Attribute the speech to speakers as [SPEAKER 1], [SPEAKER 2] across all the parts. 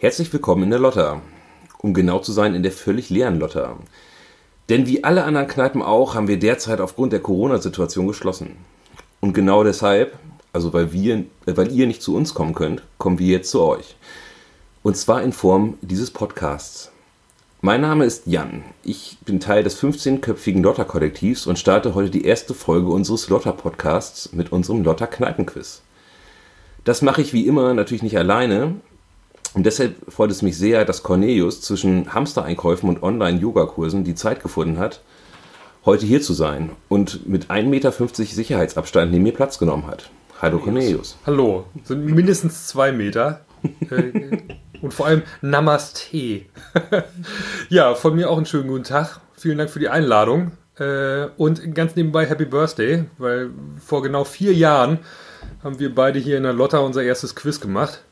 [SPEAKER 1] Herzlich willkommen in der Lotta. Um genau zu sein, in der völlig leeren Lotta. Denn wie alle anderen Kneipen auch, haben wir derzeit aufgrund der Corona-Situation geschlossen. Und genau deshalb, also weil, wir, äh, weil ihr nicht zu uns kommen könnt, kommen wir jetzt zu euch. Und zwar in Form dieses Podcasts. Mein Name ist Jan. Ich bin Teil des 15-köpfigen Lotter-Kollektivs und starte heute die erste Folge unseres Lotter-Podcasts mit unserem Lotter-Kneipenquiz. Das mache ich wie immer natürlich nicht alleine. Und deshalb freut es mich sehr, dass Cornelius zwischen Hamstereinkäufen und Online-Yoga-Kursen die Zeit gefunden hat, heute hier zu sein und mit 1,50 Meter Sicherheitsabstand neben mir Platz genommen hat. Hallo Cornelius.
[SPEAKER 2] Hallo, sind mindestens zwei Meter. Äh, und vor allem Namaste. ja, von mir auch einen schönen guten Tag. Vielen Dank für die Einladung. Äh, und ganz nebenbei Happy Birthday, weil vor genau vier Jahren haben wir beide hier in der Lotta unser erstes Quiz gemacht.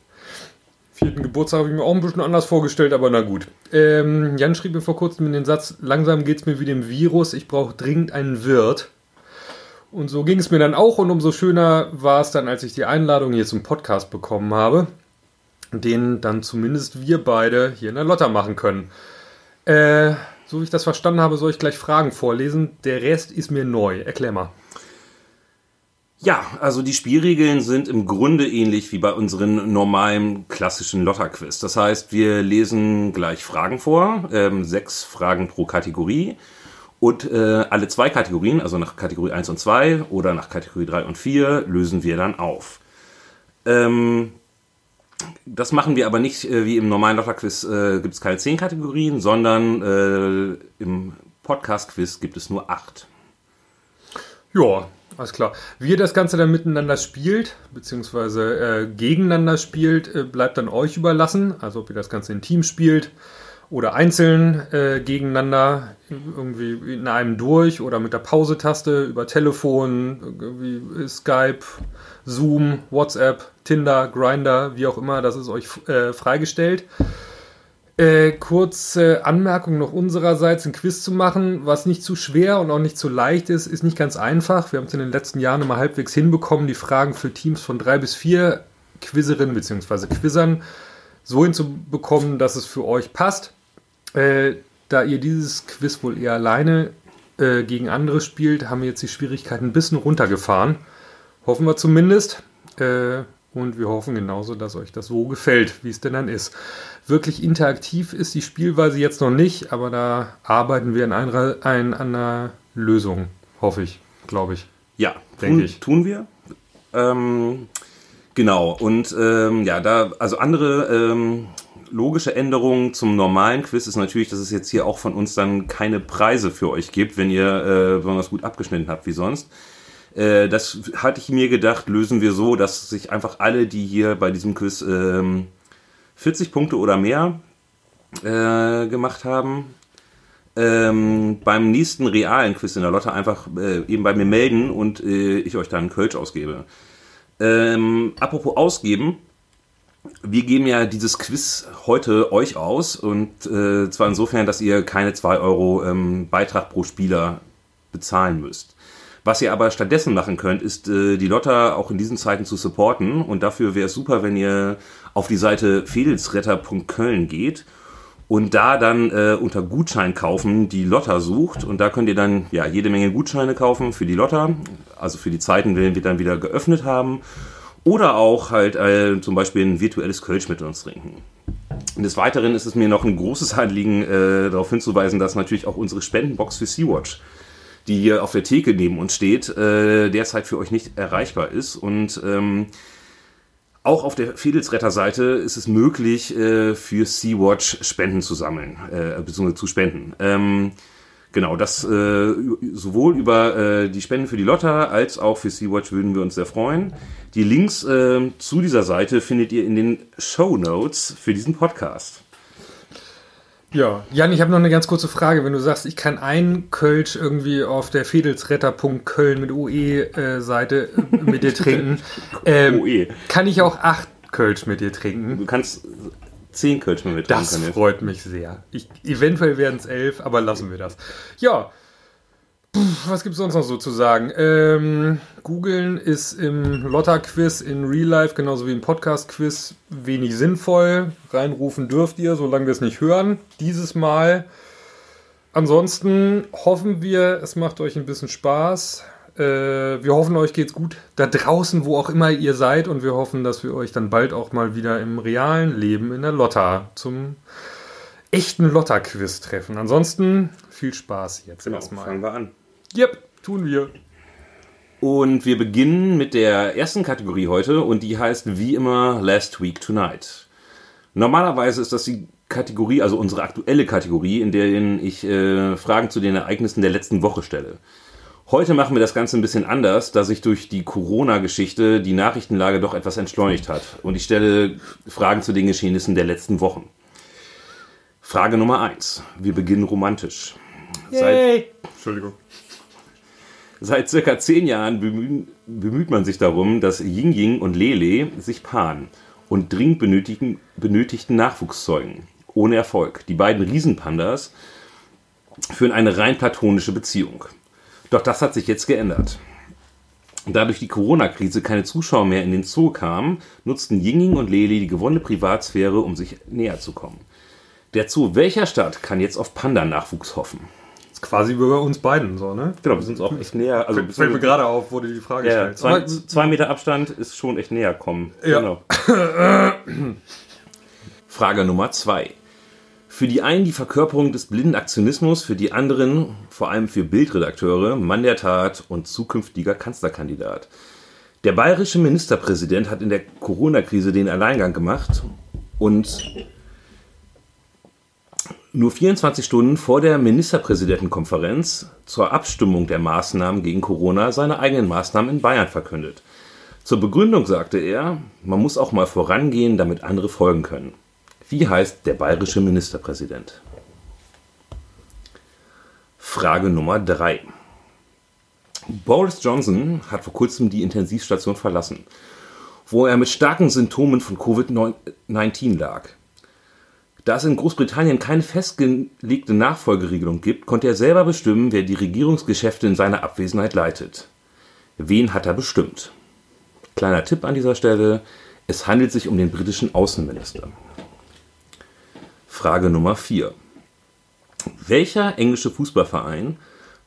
[SPEAKER 2] Vierten Geburtstag habe ich mir auch ein bisschen anders vorgestellt, aber na gut. Ähm, Jan schrieb mir vor kurzem den Satz, langsam geht es mir wie dem Virus, ich brauche dringend einen Wirt. Und so ging es mir dann auch und umso schöner war es dann, als ich die Einladung hier zum Podcast bekommen habe den dann zumindest wir beide hier in der Lotta machen können. Äh, so wie ich das verstanden habe, soll ich gleich Fragen vorlesen. Der Rest ist mir neu. Erklär mal.
[SPEAKER 1] Ja, also die Spielregeln sind im Grunde ähnlich wie bei unseren normalen klassischen Lotter-Quiz. Das heißt, wir lesen gleich Fragen vor, ähm, sechs Fragen pro Kategorie. Und äh, alle zwei Kategorien, also nach Kategorie 1 und 2 oder nach Kategorie 3 und 4, lösen wir dann auf. Ähm, das machen wir aber nicht äh, wie im normalen Lotterquiz, äh, gibt es keine zehn Kategorien, sondern äh, im Podcast-Quiz gibt es nur acht.
[SPEAKER 2] Ja, alles klar. Wie ihr das Ganze dann miteinander spielt, beziehungsweise äh, gegeneinander spielt, äh, bleibt dann euch überlassen. Also ob ihr das Ganze in Team spielt oder einzeln äh, gegeneinander, irgendwie in einem durch oder mit der Pause-Taste über Telefon, Skype, Zoom, WhatsApp, Tinder, Grinder, wie auch immer, das ist euch äh, freigestellt. Äh, kurze Anmerkung noch unsererseits, ein Quiz zu machen, was nicht zu schwer und auch nicht zu leicht ist, ist nicht ganz einfach. Wir haben es in den letzten Jahren immer halbwegs hinbekommen, die Fragen für Teams von drei bis vier Quizzerinnen bzw. Quizzern so hinzubekommen, dass es für euch passt. Äh, da ihr dieses Quiz wohl eher alleine äh, gegen andere spielt, haben wir jetzt die Schwierigkeiten ein bisschen runtergefahren. Hoffen wir zumindest. Äh, und wir hoffen genauso, dass euch das so gefällt, wie es denn dann ist. Wirklich interaktiv ist die Spielweise jetzt noch nicht, aber da arbeiten wir an einer, an einer Lösung, hoffe ich, glaube ich.
[SPEAKER 1] Ja, denke ich. Tun wir. Ähm, genau. Und ähm, ja, da, also andere ähm, logische Änderung zum normalen Quiz ist natürlich, dass es jetzt hier auch von uns dann keine Preise für euch gibt, wenn ihr äh, besonders gut abgeschnitten habt wie sonst. Äh, das hatte ich mir gedacht, lösen wir so, dass sich einfach alle, die hier bei diesem Quiz ähm, 40 Punkte oder mehr äh, gemacht haben, ähm, beim nächsten realen Quiz in der Lotte einfach äh, eben bei mir melden und äh, ich euch dann einen Kölsch ausgebe. Ähm, apropos ausgeben, wir geben ja dieses Quiz heute euch aus und äh, zwar insofern, dass ihr keine 2 Euro ähm, Beitrag pro Spieler bezahlen müsst. Was ihr aber stattdessen machen könnt, ist äh, die Lotta auch in diesen Zeiten zu supporten und dafür wäre es super, wenn ihr auf die Seite fedelsretter.köln geht und da dann äh, unter Gutschein kaufen die Lotta sucht und da könnt ihr dann ja jede Menge Gutscheine kaufen für die Lotta, also für die Zeiten, wenn wir dann wieder geöffnet haben oder auch halt äh, zum Beispiel ein virtuelles Kölsch mit uns trinken. Und des Weiteren ist es mir noch ein großes Anliegen, äh, darauf hinzuweisen, dass natürlich auch unsere Spendenbox für Sea-Watch, die hier auf der Theke neben uns steht, äh, derzeit für euch nicht erreichbar ist. Und ähm, auch auf der Fedelsretter-Seite ist es möglich, äh, für Sea-Watch Spenden zu sammeln, äh, beziehungsweise zu spenden. Ähm, Genau, das äh, sowohl über äh, die Spenden für die Lotta als auch für Sea-Watch würden wir uns sehr freuen. Die Links äh, zu dieser Seite findet ihr in den Show Notes für diesen Podcast.
[SPEAKER 2] Ja, Jan, ich habe noch eine ganz kurze Frage. Wenn du sagst, ich kann ein Kölsch irgendwie auf der Fedelsretter.köln mit UE-Seite äh, mit dir trinken, ähm, UE. kann ich auch acht Kölsch mit dir trinken?
[SPEAKER 1] Du kannst zehn Kölsch mit
[SPEAKER 2] Das freut mich sehr. Ich, eventuell werden es elf, aber lassen wir das. Ja, was gibt es sonst noch so zu sagen? Ähm, Googeln ist im Lotta-Quiz in Real Life genauso wie im Podcast-Quiz wenig sinnvoll. Reinrufen dürft ihr, solange wir es nicht hören. Dieses Mal. Ansonsten hoffen wir, es macht euch ein bisschen Spaß. Äh, wir hoffen, euch geht's gut da draußen, wo auch immer ihr seid. Und wir hoffen, dass wir euch dann bald auch mal wieder im realen Leben in der Lotta zum echten Lotta-Quiz treffen. Ansonsten viel Spaß jetzt
[SPEAKER 1] Genau,
[SPEAKER 2] erstmal.
[SPEAKER 1] fangen wir an.
[SPEAKER 2] Yep, tun wir.
[SPEAKER 1] Und wir beginnen mit der ersten Kategorie heute und die heißt wie immer Last Week Tonight. Normalerweise ist das die Kategorie, also unsere aktuelle Kategorie, in der ich äh, Fragen zu den Ereignissen der letzten Woche stelle. Heute machen wir das Ganze ein bisschen anders, da sich durch die Corona-Geschichte die Nachrichtenlage doch etwas entschleunigt hat. Und ich stelle Fragen zu den Geschehnissen der letzten Wochen. Frage Nummer eins. Wir beginnen romantisch. Seit,
[SPEAKER 2] Entschuldigung.
[SPEAKER 1] Seit circa zehn Jahren bemühen, bemüht man sich darum, dass Ying Ying und Lele sich paaren und dringend benötigen, benötigten Nachwuchs zeugen. Ohne Erfolg. Die beiden Riesenpandas führen eine rein platonische Beziehung. Doch das hat sich jetzt geändert. Da durch die Corona-Krise keine Zuschauer mehr in den Zoo kamen, nutzten Ying Ying und Lele die gewonnene Privatsphäre, um sich näher zu kommen. Der Zoo welcher Stadt kann jetzt auf Panda-Nachwuchs hoffen?
[SPEAKER 2] Ist quasi wie bei uns beiden so, ne?
[SPEAKER 1] Genau, wir sind uns auch echt näher. Also
[SPEAKER 2] Fällt mir gerade auf, wo du die Frage
[SPEAKER 1] ja,
[SPEAKER 2] stellst.
[SPEAKER 1] zwei, zwei Meter Abstand ist schon echt näher kommen.
[SPEAKER 2] Ja.
[SPEAKER 1] Genau. Frage Nummer zwei. Für die einen die Verkörperung des blinden Aktionismus, für die anderen, vor allem für Bildredakteure, Mann der Tat und zukünftiger Kanzlerkandidat. Der bayerische Ministerpräsident hat in der Corona-Krise den Alleingang gemacht und nur 24 Stunden vor der Ministerpräsidentenkonferenz zur Abstimmung der Maßnahmen gegen Corona seine eigenen Maßnahmen in Bayern verkündet. Zur Begründung sagte er, man muss auch mal vorangehen, damit andere folgen können. Wie heißt der bayerische Ministerpräsident? Frage Nummer 3. Boris Johnson hat vor kurzem die Intensivstation verlassen, wo er mit starken Symptomen von Covid-19 lag. Da es in Großbritannien keine festgelegte Nachfolgeregelung gibt, konnte er selber bestimmen, wer die Regierungsgeschäfte in seiner Abwesenheit leitet. Wen hat er bestimmt? Kleiner Tipp an dieser Stelle, es handelt sich um den britischen Außenminister. Frage Nummer 4. Welcher englische Fußballverein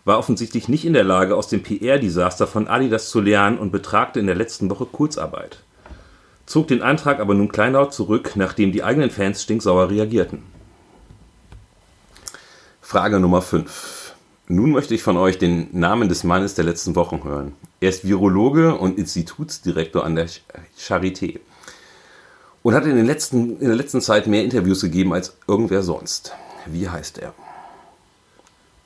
[SPEAKER 1] war offensichtlich nicht in der Lage, aus dem PR-Desaster von Adidas zu lernen und betragte in der letzten Woche Kurzarbeit? Zog den Antrag aber nun kleinlaut zurück, nachdem die eigenen Fans stinksauer reagierten. Frage Nummer 5. Nun möchte ich von euch den Namen des Mannes der letzten Wochen hören. Er ist Virologe und Institutsdirektor an der Ch- Charité und hat in, den letzten, in der letzten Zeit mehr Interviews gegeben als irgendwer sonst. Wie heißt er?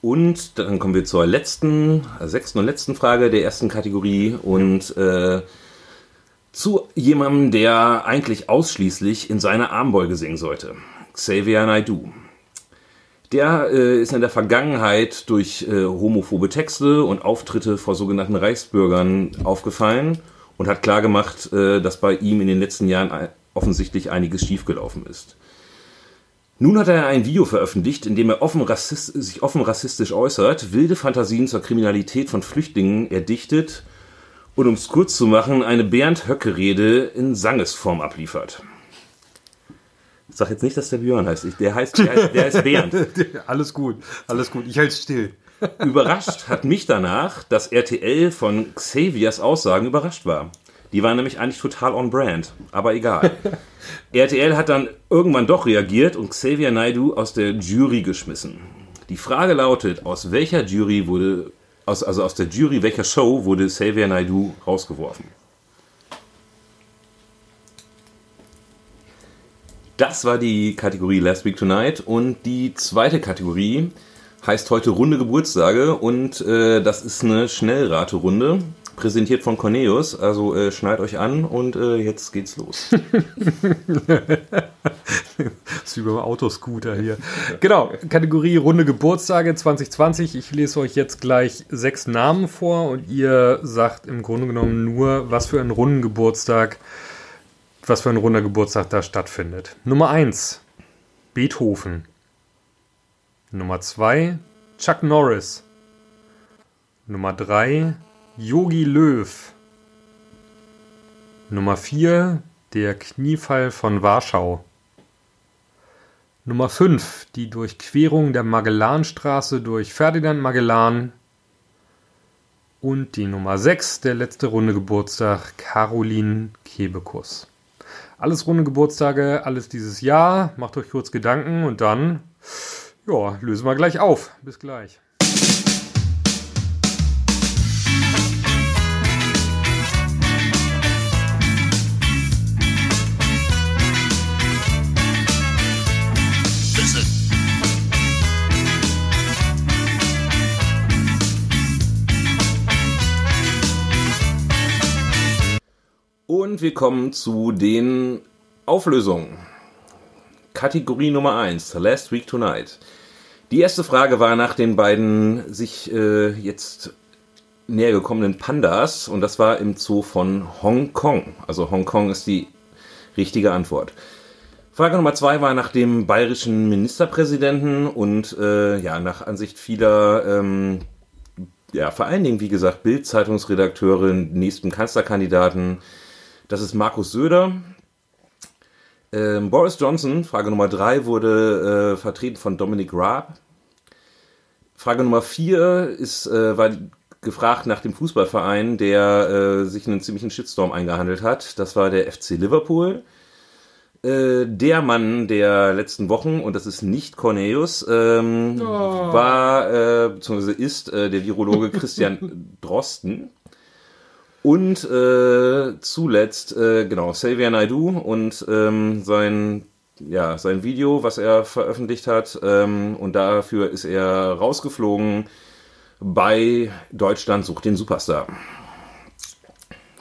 [SPEAKER 1] Und dann kommen wir zur letzten, sechsten und letzten Frage der ersten Kategorie und äh, zu jemandem, der eigentlich ausschließlich in seiner Armbeuge singen sollte. Xavier Naidoo. Der äh, ist in der Vergangenheit durch äh, homophobe Texte und Auftritte vor sogenannten Reichsbürgern aufgefallen und hat klargemacht, äh, dass bei ihm in den letzten Jahren offensichtlich einiges schiefgelaufen ist. Nun hat er ein Video veröffentlicht, in dem er offen sich offen rassistisch äußert, wilde Fantasien zur Kriminalität von Flüchtlingen erdichtet und um es kurz zu machen, eine Bernd-Höcke-Rede in Sangesform abliefert. Ich sag jetzt nicht, dass der Björn heißt. Ich, der, heißt der, heißt der heißt Bernd.
[SPEAKER 2] alles gut, alles gut. Ich halte still.
[SPEAKER 1] Überrascht hat mich danach, dass RTL von Xaviers Aussagen überrascht war. Die waren nämlich eigentlich total on brand, aber egal. RTL hat dann irgendwann doch reagiert und Xavier Naidoo aus der Jury geschmissen. Die Frage lautet, aus welcher Jury wurde, aus, also aus der Jury welcher Show wurde Xavier Naidoo rausgeworfen? Das war die Kategorie Last Week Tonight und die zweite Kategorie heißt heute Runde Geburtstage und äh, das ist eine Schnellraterunde, präsentiert von Cornelius. Also äh, schnallt euch an und äh, jetzt geht's los.
[SPEAKER 2] Das ist wie beim Autoscooter hier. Genau, Kategorie Runde Geburtstage 2020. Ich lese euch jetzt gleich sechs Namen vor und ihr sagt im Grunde genommen nur, was für ein runden Geburtstag, was für ein runder Geburtstag da stattfindet. Nummer eins Beethoven. Nummer zwei Chuck Norris. Nummer 3 Yogi Löw. Nummer 4 Der Kniefall von Warschau. Nummer 5 Die Durchquerung der Magellanstraße durch Ferdinand Magellan. Und die Nummer 6 Der letzte Runde Geburtstag Caroline Kebekus. Alles runde Geburtstage, alles dieses Jahr. Macht euch kurz Gedanken und dann, ja, lösen wir gleich auf. Bis gleich.
[SPEAKER 1] Wir kommen zu den Auflösungen. Kategorie Nummer 1, Last Week Tonight. Die erste Frage war nach den beiden sich äh, jetzt näher gekommenen Pandas und das war im Zoo von Hongkong. Also Hongkong ist die richtige Antwort. Frage Nummer zwei war nach dem bayerischen Ministerpräsidenten und äh, ja, nach Ansicht vieler, ähm, ja, vor allen Dingen, wie gesagt, Bild-Zeitungsredakteurin, nächsten Kanzlerkandidaten, das ist Markus Söder. Ähm, Boris Johnson, Frage Nummer drei, wurde äh, vertreten von Dominic Raab. Frage Nummer vier ist, äh, war gefragt nach dem Fußballverein, der äh, sich einen ziemlichen Shitstorm eingehandelt hat. Das war der FC Liverpool. Äh, der Mann der letzten Wochen, und das ist nicht Cornelius, ähm, oh. war, äh, beziehungsweise ist äh, der Virologe Christian Drosten. Und äh, zuletzt, äh, genau, Xavier Naidu und ähm, sein, ja, sein Video, was er veröffentlicht hat. Ähm, und dafür ist er rausgeflogen bei Deutschland sucht den Superstar.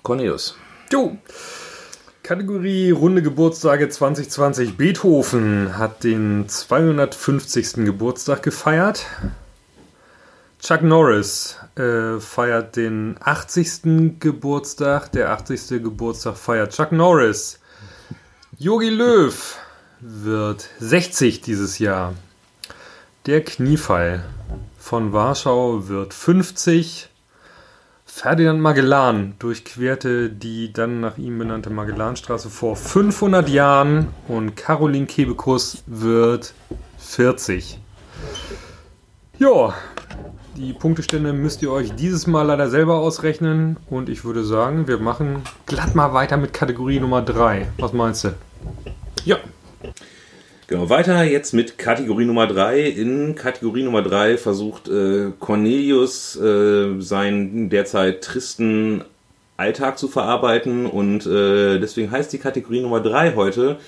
[SPEAKER 1] Cornelius.
[SPEAKER 2] Du. Kategorie Runde Geburtstage 2020. Beethoven hat den 250. Geburtstag gefeiert. Chuck Norris äh, feiert den 80. Geburtstag. Der 80. Geburtstag feiert Chuck Norris. Yogi Löw wird 60 dieses Jahr. Der Kniefall von Warschau wird 50. Ferdinand Magellan durchquerte die dann nach ihm benannte Magellanstraße vor 500 Jahren und Caroline Kebekus wird 40. Ja, die Punktestände müsst ihr euch dieses Mal leider selber ausrechnen. Und ich würde sagen, wir machen glatt mal weiter mit Kategorie Nummer 3. Was meinst du?
[SPEAKER 1] Ja. Genau, weiter jetzt mit Kategorie Nummer 3. In Kategorie Nummer 3 versucht äh, Cornelius äh, seinen derzeit tristen Alltag zu verarbeiten. Und äh, deswegen heißt die Kategorie Nummer 3 heute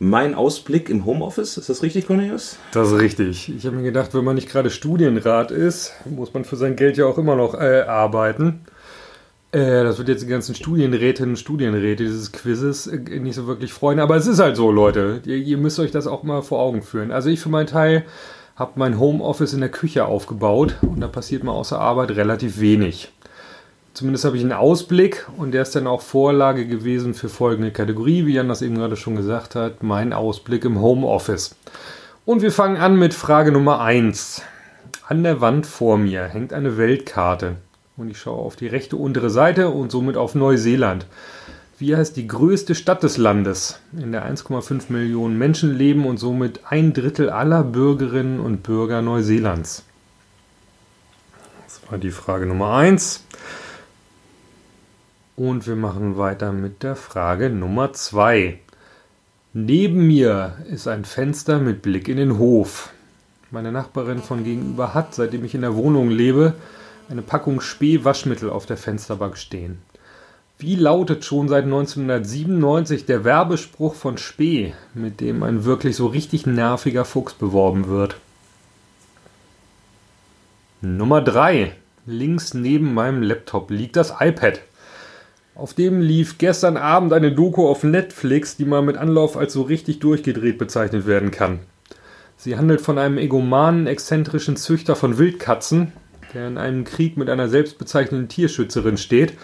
[SPEAKER 1] mein Ausblick im Homeoffice. Ist das richtig, Cornelius?
[SPEAKER 2] Das ist richtig. Ich habe mir gedacht, wenn man nicht gerade Studienrat ist, muss man für sein Geld ja auch immer noch äh, arbeiten. Äh, das wird jetzt die ganzen Studienrätinnen und Studienräte dieses Quizzes äh, nicht so wirklich freuen. Aber es ist halt so, Leute. Ihr, ihr müsst euch das auch mal vor Augen führen. Also ich für meinen Teil habe mein Homeoffice in der Küche aufgebaut und da passiert mir außer Arbeit relativ wenig. Zumindest habe ich einen Ausblick und der ist dann auch Vorlage gewesen für folgende Kategorie, wie Jan das eben gerade schon gesagt hat, mein Ausblick im Homeoffice. Und wir fangen an mit Frage Nummer 1. An der Wand vor mir hängt eine Weltkarte und ich schaue auf die rechte untere Seite und somit auf Neuseeland. Wie heißt die größte Stadt des Landes, in der 1,5 Millionen Menschen leben und somit ein Drittel aller Bürgerinnen und Bürger Neuseelands? Das war die Frage Nummer 1. Und wir machen weiter mit der Frage Nummer 2. Neben mir ist ein Fenster mit Blick in den Hof. Meine Nachbarin von gegenüber hat, seitdem ich in der Wohnung lebe, eine Packung Spee-Waschmittel auf der Fensterbank stehen. Wie lautet schon seit 1997 der Werbespruch von Spee, mit dem ein wirklich so richtig nerviger Fuchs beworben wird? Nummer 3. Links neben meinem Laptop liegt das iPad. Auf dem lief gestern Abend eine Doku auf Netflix, die man mit Anlauf als so richtig durchgedreht bezeichnet werden kann. Sie handelt von einem egomanen, exzentrischen Züchter von Wildkatzen, der in einem Krieg mit einer selbstbezeichneten Tierschützerin steht.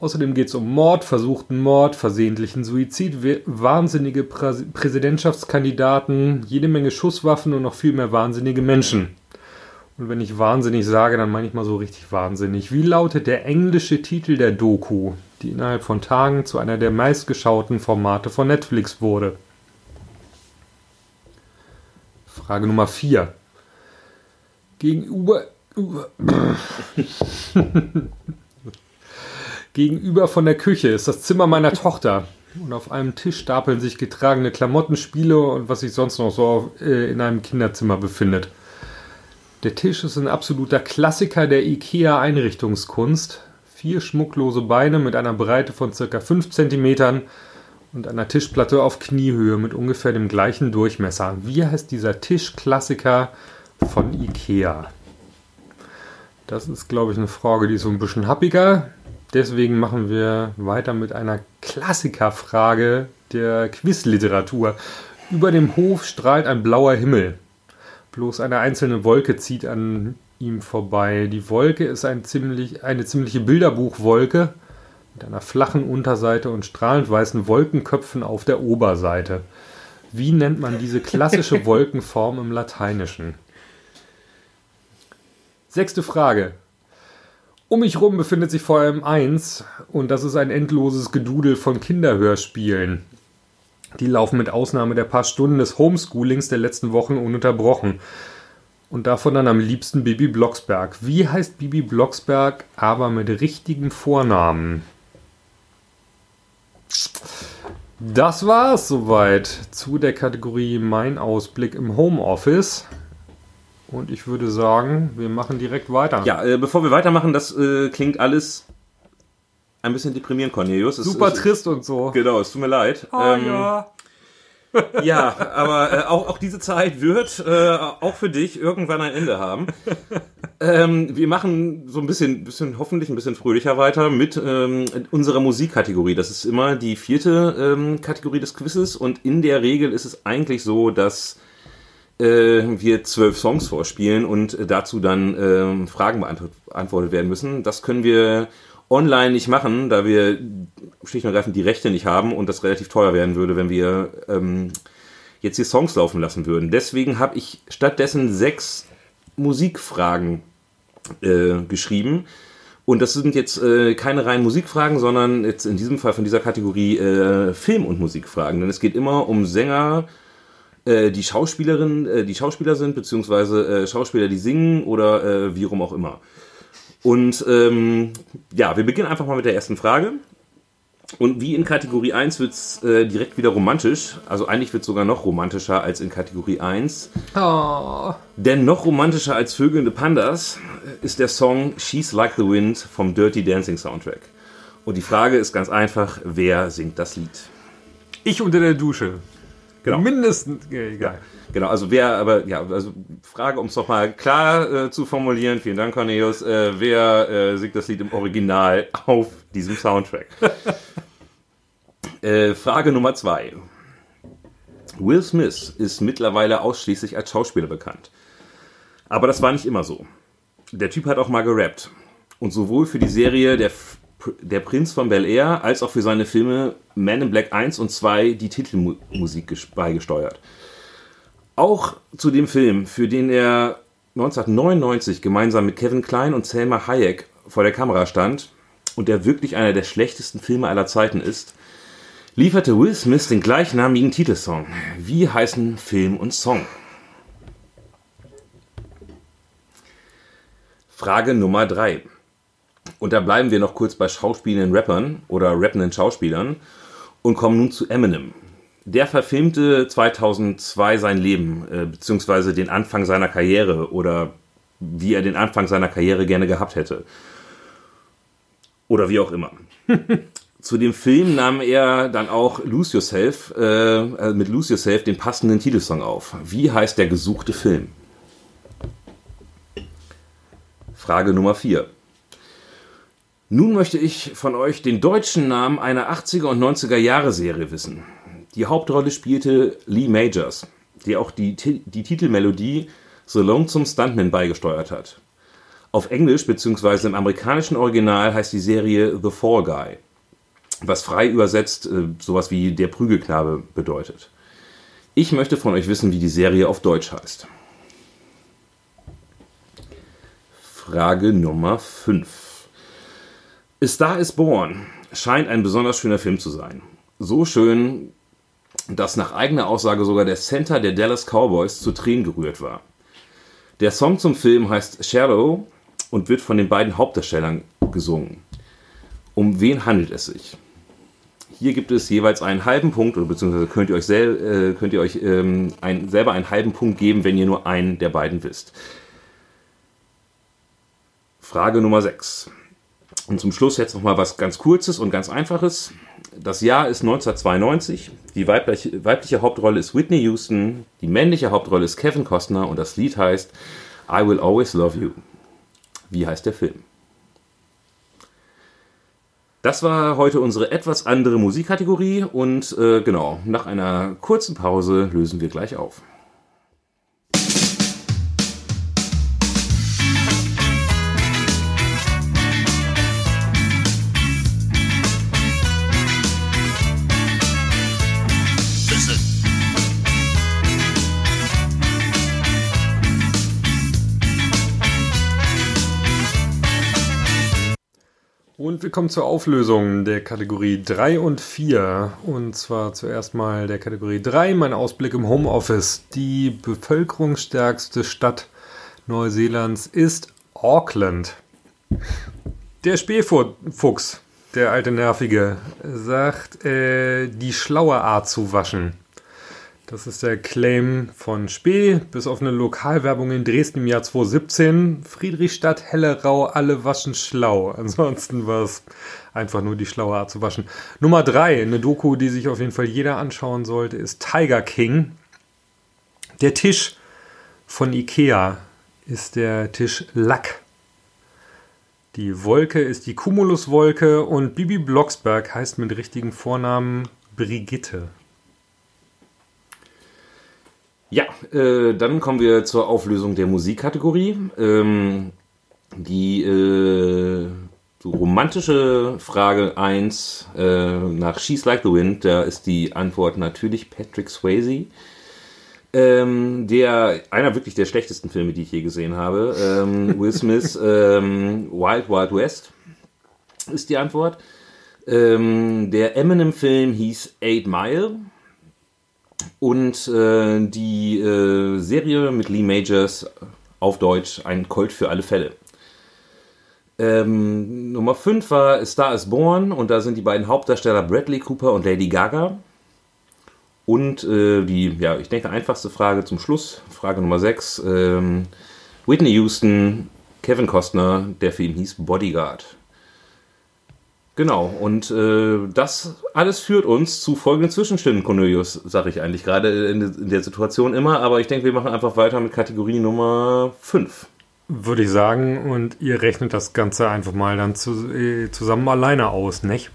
[SPEAKER 2] Außerdem geht es um Mord, versuchten Mord, versehentlichen Suizid, wahnsinnige Präsidentschaftskandidaten, jede Menge Schusswaffen und noch viel mehr wahnsinnige Menschen. Und wenn ich wahnsinnig sage, dann meine ich mal so richtig wahnsinnig. Wie lautet der englische Titel der Doku, die innerhalb von Tagen zu einer der meistgeschauten Formate von Netflix wurde? Frage Nummer 4. Gegenüber. Gegenüber von der Küche ist das Zimmer meiner Tochter. Und auf einem Tisch stapeln sich getragene Klamotten, Spiele und was sich sonst noch so äh, in einem Kinderzimmer befindet. Der Tisch ist ein absoluter Klassiker der IKEA-Einrichtungskunst. Vier schmucklose Beine mit einer Breite von ca. 5 cm und einer Tischplatte auf Kniehöhe mit ungefähr dem gleichen Durchmesser. Wie heißt dieser Tischklassiker von IKEA? Das ist, glaube ich, eine Frage, die ist so ein bisschen happiger. Deswegen machen wir weiter mit einer Klassikerfrage der Quizliteratur. Über dem Hof strahlt ein blauer Himmel. Bloß eine einzelne Wolke zieht an ihm vorbei. Die Wolke ist ein ziemlich, eine ziemliche Bilderbuchwolke mit einer flachen Unterseite und strahlend weißen Wolkenköpfen auf der Oberseite. Wie nennt man diese klassische Wolkenform im Lateinischen? Sechste Frage. Um mich rum befindet sich vor allem eins, und das ist ein endloses Gedudel von Kinderhörspielen. Die laufen mit Ausnahme der paar Stunden des Homeschoolings der letzten Wochen ununterbrochen. Und davon dann am liebsten Bibi Blocksberg. Wie heißt Bibi Blocksberg aber mit richtigem Vornamen? Das war es soweit zu der Kategorie Mein Ausblick im Homeoffice. Und ich würde sagen, wir machen direkt weiter.
[SPEAKER 1] Ja, äh, bevor wir weitermachen, das äh, klingt alles ein bisschen deprimierend, Cornelius.
[SPEAKER 2] Es, Super es, trist und so.
[SPEAKER 1] Genau, es tut mir leid.
[SPEAKER 2] Oh, ähm, ja.
[SPEAKER 1] ja, aber äh, auch, auch diese Zeit wird äh, auch für dich irgendwann ein Ende haben. ähm, wir machen so ein bisschen, bisschen, hoffentlich ein bisschen fröhlicher weiter mit ähm, unserer Musikkategorie. Das ist immer die vierte ähm, Kategorie des Quizzes und in der Regel ist es eigentlich so, dass äh, wir zwölf Songs vorspielen und dazu dann äh, Fragen beantwortet werden müssen. Das können wir online nicht machen, da wir schlicht und ergreifend die Rechte nicht haben und das relativ teuer werden würde, wenn wir ähm, jetzt die Songs laufen lassen würden. Deswegen habe ich stattdessen sechs Musikfragen äh, geschrieben. Und das sind jetzt äh, keine reinen Musikfragen, sondern jetzt in diesem Fall von dieser Kategorie äh, Film- und Musikfragen. Denn es geht immer um Sänger, äh, die Schauspielerin, äh, die Schauspieler sind, beziehungsweise äh, Schauspieler, die singen oder äh, wie rum auch immer. Und ähm, ja, wir beginnen einfach mal mit der ersten Frage. Und wie in Kategorie 1 wird es äh, direkt wieder romantisch. Also eigentlich wird es sogar noch romantischer als in Kategorie 1.
[SPEAKER 2] Oh.
[SPEAKER 1] Denn noch romantischer als Vögelnde Pandas ist der Song She's Like the Wind vom Dirty Dancing Soundtrack. Und die Frage ist ganz einfach, wer singt das Lied?
[SPEAKER 2] Ich unter der Dusche.
[SPEAKER 1] Genau.
[SPEAKER 2] Mindestens, egal. Ja,
[SPEAKER 1] genau, also wer, aber ja, also Frage, um es nochmal klar äh, zu formulieren, vielen Dank, Cornelius, äh, wer äh, singt das Lied im Original auf diesem Soundtrack? Äh, Frage Nummer zwei. Will Smith ist mittlerweile ausschließlich als Schauspieler bekannt. Aber das war nicht immer so. Der Typ hat auch mal gerappt. Und sowohl für die Serie Der der Prinz von Bel Air als auch für seine Filme Man in Black 1 und 2 die Titelmusik beigesteuert. Auch zu dem Film, für den er 1999 gemeinsam mit Kevin Klein und Selma Hayek vor der Kamera stand und der wirklich einer der schlechtesten Filme aller Zeiten ist, lieferte Will Smith den gleichnamigen Titelsong. Wie heißen Film und Song? Frage Nummer 3. Und da bleiben wir noch kurz bei schauspielenden Rappern oder rappenden Schauspielern und kommen nun zu Eminem. Der verfilmte 2002 sein Leben, äh, beziehungsweise den Anfang seiner Karriere oder wie er den Anfang seiner Karriere gerne gehabt hätte. Oder wie auch immer. Zu dem Film nahm er dann auch Lose Yourself, äh, äh, mit Lose Yourself den passenden Titelsong auf. Wie heißt der gesuchte Film? Frage Nummer 4. Nun möchte ich von euch den deutschen Namen einer 80er und 90er Jahre Serie wissen. Die Hauptrolle spielte Lee Majors, der auch die, die Titelmelodie The Lonesome Stuntman beigesteuert hat. Auf Englisch bzw. im amerikanischen Original heißt die Serie The Fall Guy, was frei übersetzt äh, sowas wie der Prügelknabe bedeutet. Ich möchte von euch wissen, wie die Serie auf Deutsch heißt. Frage Nummer 5. A Star is Born scheint ein besonders schöner Film zu sein. So schön, dass nach eigener Aussage sogar der Center der Dallas Cowboys zu Tränen gerührt war. Der Song zum Film heißt Shallow und wird von den beiden Hauptdarstellern gesungen. Um wen handelt es sich? Hier gibt es jeweils einen halben Punkt, oder beziehungsweise könnt ihr euch, sel äh, könnt ihr euch ähm, ein, selber einen halben Punkt geben, wenn ihr nur einen der beiden wisst. Frage Nummer 6. Und zum Schluss jetzt nochmal was ganz Kurzes und ganz Einfaches. Das Jahr ist 1992. Die weibliche, weibliche Hauptrolle ist Whitney Houston. Die männliche Hauptrolle ist Kevin Costner. Und das Lied heißt I Will Always Love You. Wie heißt der Film? Das war heute unsere etwas andere Musikkategorie und äh, genau, nach einer kurzen Pause lösen wir gleich auf.
[SPEAKER 2] Und wir kommen zur Auflösung der Kategorie 3 und 4. Und zwar zuerst mal der Kategorie 3, mein Ausblick im Homeoffice. Die bevölkerungsstärkste Stadt Neuseelands ist Auckland. Der Spähfuchs, der alte Nervige, sagt, äh, die schlaue Art zu waschen. Das ist der Claim von Spee, bis auf eine Lokalwerbung in Dresden im Jahr 2017. Friedrichstadt, Hellerau, alle waschen schlau. Ansonsten war es einfach nur die schlaue Art zu waschen. Nummer drei, eine Doku, die sich auf jeden Fall jeder anschauen sollte, ist Tiger King. Der Tisch von Ikea ist der Tisch Lack. Die Wolke ist die Cumuluswolke und Bibi Blocksberg heißt mit richtigen Vornamen Brigitte.
[SPEAKER 1] Ja, äh, dann kommen wir zur Auflösung der Musikkategorie. Ähm, die äh, so romantische Frage 1 äh, nach She's Like the Wind, da ist die Antwort natürlich Patrick Swayze. Ähm, der, einer wirklich der schlechtesten Filme, die ich je gesehen habe. Ähm, Will Smith, ähm, Wild Wild West ist die Antwort. Ähm, der Eminem-Film hieß Eight Mile. Und äh, die äh, Serie mit Lee Majors auf Deutsch ein Colt für alle Fälle. Ähm, Nummer 5 war Star is Born und da sind die beiden Hauptdarsteller Bradley Cooper und Lady Gaga. Und äh, die, ja, ich denke, einfachste Frage zum Schluss, Frage Nummer 6. Ähm, Whitney Houston, Kevin Costner, der Film hieß Bodyguard. Genau, und äh, das alles führt uns zu folgenden Zwischenstimmen, Cornelius, sage ich eigentlich gerade in, in, der Situation immer, aber ich denke, wir machen einfach weiter mit Kategorie Nummer 5.
[SPEAKER 2] Würde ich sagen, und ihr rechnet das Ganze einfach mal dann zu, äh, zusammen alleine aus, nicht?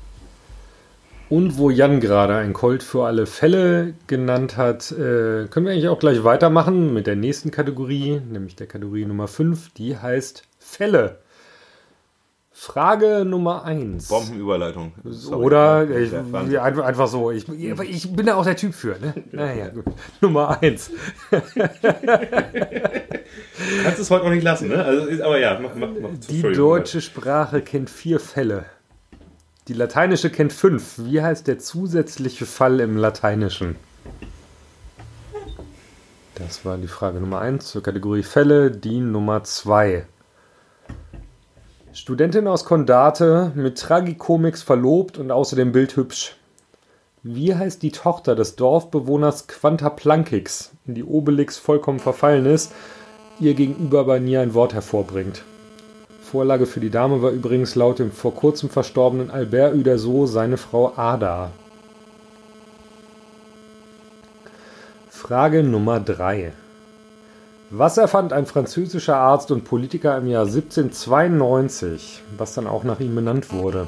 [SPEAKER 2] Und wo Jan gerade ein Colt für alle Fälle genannt hat, äh, können wir eigentlich auch gleich weitermachen mit der nächsten Kategorie, nämlich der Kategorie Nummer 5, die heißt Fälle. Frage Nummer 1.
[SPEAKER 1] Bombenüberleitung.
[SPEAKER 2] Sorry. Oder ich, einfach, einfach so. Ich, ich, bin da auch der Typ für. Ne? Naja, gut. Nummer 1.
[SPEAKER 1] Kannst es heute noch nicht lassen, ne? Also, aber ja, mach, mach, mach.
[SPEAKER 2] Die deutsche Sprache kennt vier Fälle. Die lateinische kennt fünf. Wie heißt der zusätzliche Fall im Lateinischen? Das war die Frage Nummer 1 zur Kategorie Fälle. Die Nummer 2. Studentin aus Kondate, mit Tragikomics verlobt und außerdem bildhübsch. Wie heißt die Tochter des Dorfbewohners Quanta Plankix, in die Obelix vollkommen verfallen ist, ihr gegenüber aber nie ein Wort hervorbringt? Vorlage für die Dame war übrigens laut dem vor kurzem verstorbenen Albert Uderso seine Frau Ada. Frage Nummer 3. Was erfand ein französischer Arzt und Politiker im Jahr 1792, was dann auch nach ihm benannt wurde?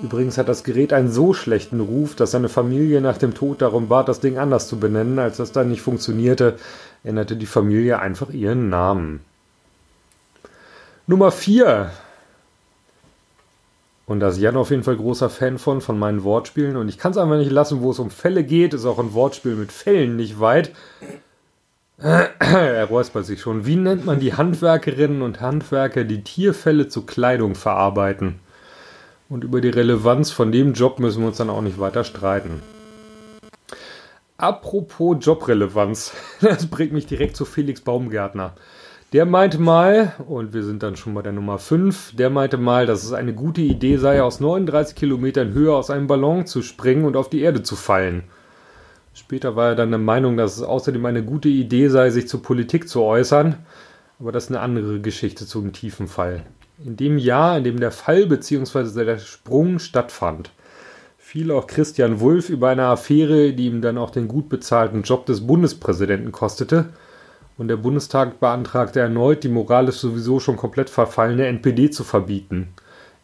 [SPEAKER 2] Übrigens hat das Gerät einen so schlechten Ruf, dass seine Familie nach dem Tod darum bat, das Ding anders zu benennen. Als das dann nicht funktionierte, änderte die Familie einfach ihren Namen. Nummer 4. Und da ist Jan auf jeden Fall großer Fan von, von meinen Wortspielen. Und ich kann es einfach nicht lassen, wo es um Fälle geht. Ist auch ein Wortspiel mit Fällen nicht weit. er räuspert sich schon. Wie nennt man die Handwerkerinnen und Handwerker, die Tierfälle zu Kleidung verarbeiten? Und über die Relevanz von dem Job müssen wir uns dann auch nicht weiter streiten. Apropos Jobrelevanz, das bringt mich direkt zu Felix Baumgärtner. Der meinte mal, und wir sind dann schon bei der Nummer 5, der meinte mal, dass es eine gute Idee sei, aus 39 Kilometern Höhe aus einem Ballon zu springen und auf die Erde zu fallen. Später war er dann der Meinung, dass es außerdem eine gute Idee sei, sich zur Politik zu äußern, aber das ist eine andere Geschichte zum tiefen Fall. In dem Jahr, in dem der Fall bzw. der Sprung stattfand, fiel auch Christian Wulff über eine Affäre, die ihm dann auch den gut bezahlten Job des Bundespräsidenten kostete, und der Bundestag beantragte erneut, die moralisch sowieso schon komplett verfallene NPD zu verbieten.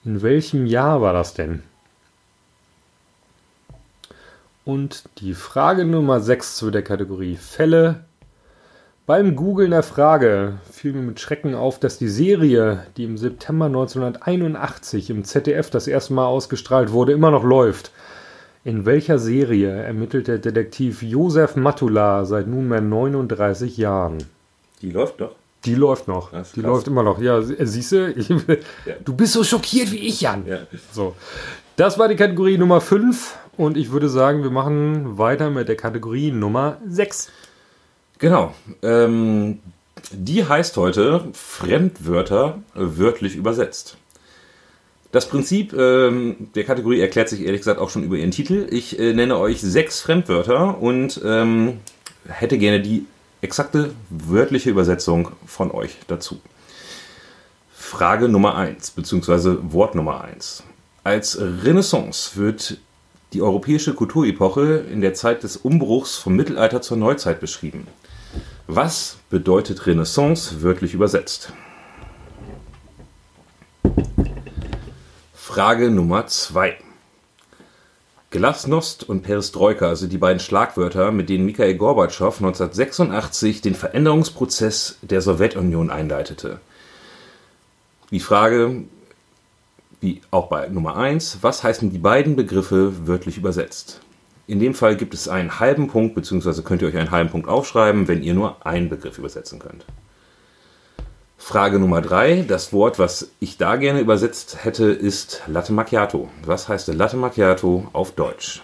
[SPEAKER 2] In welchem Jahr war das denn? Und die Frage Nummer 6 zu der Kategorie Fälle beim Googlen der Frage fiel mir mit Schrecken auf, dass die Serie, die im September 1981 im ZDF das erste Mal ausgestrahlt wurde, immer noch läuft. In welcher Serie ermittelt der Detektiv Josef Matula seit nunmehr 39 Jahren?
[SPEAKER 1] Die läuft doch.
[SPEAKER 2] Die läuft noch. Die läuft immer noch. Ja, siehst du, ich, ja. du bist so schockiert wie ich, Jan. Ja. So. Das war die Kategorie Nummer 5 und ich würde sagen, wir machen weiter mit der Kategorie Nummer 6.
[SPEAKER 1] Genau. Ähm, die heißt heute Fremdwörter wörtlich übersetzt. Das Prinzip ähm, der Kategorie erklärt sich ehrlich gesagt auch schon über ihren Titel. Ich äh, nenne euch sechs Fremdwörter und ähm, hätte gerne die exakte wörtliche Übersetzung von euch dazu. Frage Nummer eins beziehungsweise Wort Nummer eins. Als Renaissance wird die europäische Kulturepoche in der Zeit des Umbruchs vom Mittelalter zur Neuzeit beschrieben. Was bedeutet Renaissance wörtlich übersetzt? Frage Nummer 2. Glasnost und Perestroika sind die beiden Schlagwörter, mit denen Mikhail Gorbatschow 1986 den Veränderungsprozess der Sowjetunion einleitete. Die Frage, wie auch bei Nummer 1, was heißen die beiden Begriffe wörtlich übersetzt? In dem Fall gibt es einen halben Punkt, beziehungsweise könnt ihr euch einen halben Punkt aufschreiben, wenn ihr nur einen Begriff übersetzen könnt. Frage Nummer drei. Das Wort, was ich da gerne übersetzt hätte, ist Latte Macchiato. Was heißt Latte Macchiato auf Deutsch?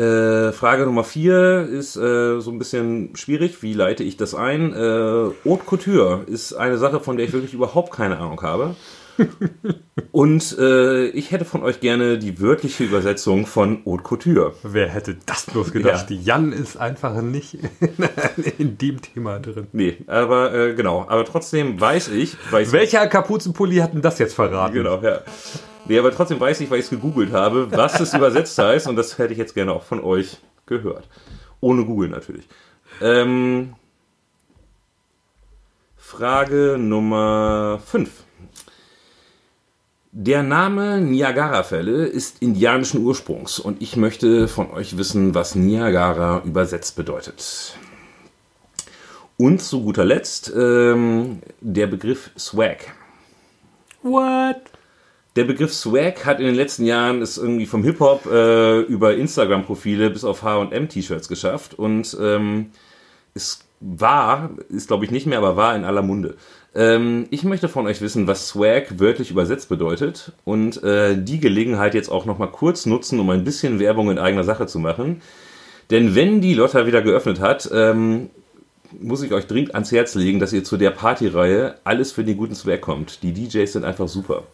[SPEAKER 1] Äh, Frage Nummer vier ist äh, so ein bisschen schwierig. Wie leite ich das ein? Äh, Haute Couture ist eine Sache, von der ich wirklich überhaupt keine Ahnung habe. Und äh, ich hätte von euch gerne die wörtliche Übersetzung von Haute Couture.
[SPEAKER 2] Wer hätte das bloß gedacht? Ja. Jan ist einfach nicht in dem Thema drin.
[SPEAKER 1] Nee, aber äh, genau. Aber trotzdem weiß ich. Weiß
[SPEAKER 2] Welcher Kapuzenpulli hat denn das jetzt verraten?
[SPEAKER 1] Genau, ja. Nee, aber trotzdem weiß ich, weil ich es gegoogelt habe, was es übersetzt heißt. Und das hätte ich jetzt gerne auch von euch gehört. Ohne Google natürlich. Ähm, Frage Nummer 5. Der Name Niagara-Fälle ist indianischen Ursprungs und ich möchte von euch wissen, was Niagara übersetzt bedeutet. Und zu guter Letzt ähm, der Begriff Swag.
[SPEAKER 2] What?
[SPEAKER 1] Der Begriff Swag hat in den letzten Jahren es irgendwie vom Hip-Hop äh, über Instagram-Profile bis auf H&M-T-Shirts geschafft und ähm, es war, ist glaube ich nicht mehr, aber war in aller Munde. Ähm, ich möchte von euch wissen, was Swag wörtlich übersetzt bedeutet und äh, die Gelegenheit jetzt auch nochmal kurz nutzen, um ein bisschen Werbung in eigener Sache zu machen. Denn wenn die Lotta wieder geöffnet hat, ähm, muss ich euch dringend ans Herz legen, dass ihr zu der Partyreihe alles für den guten Swag kommt. Die DJs sind einfach super.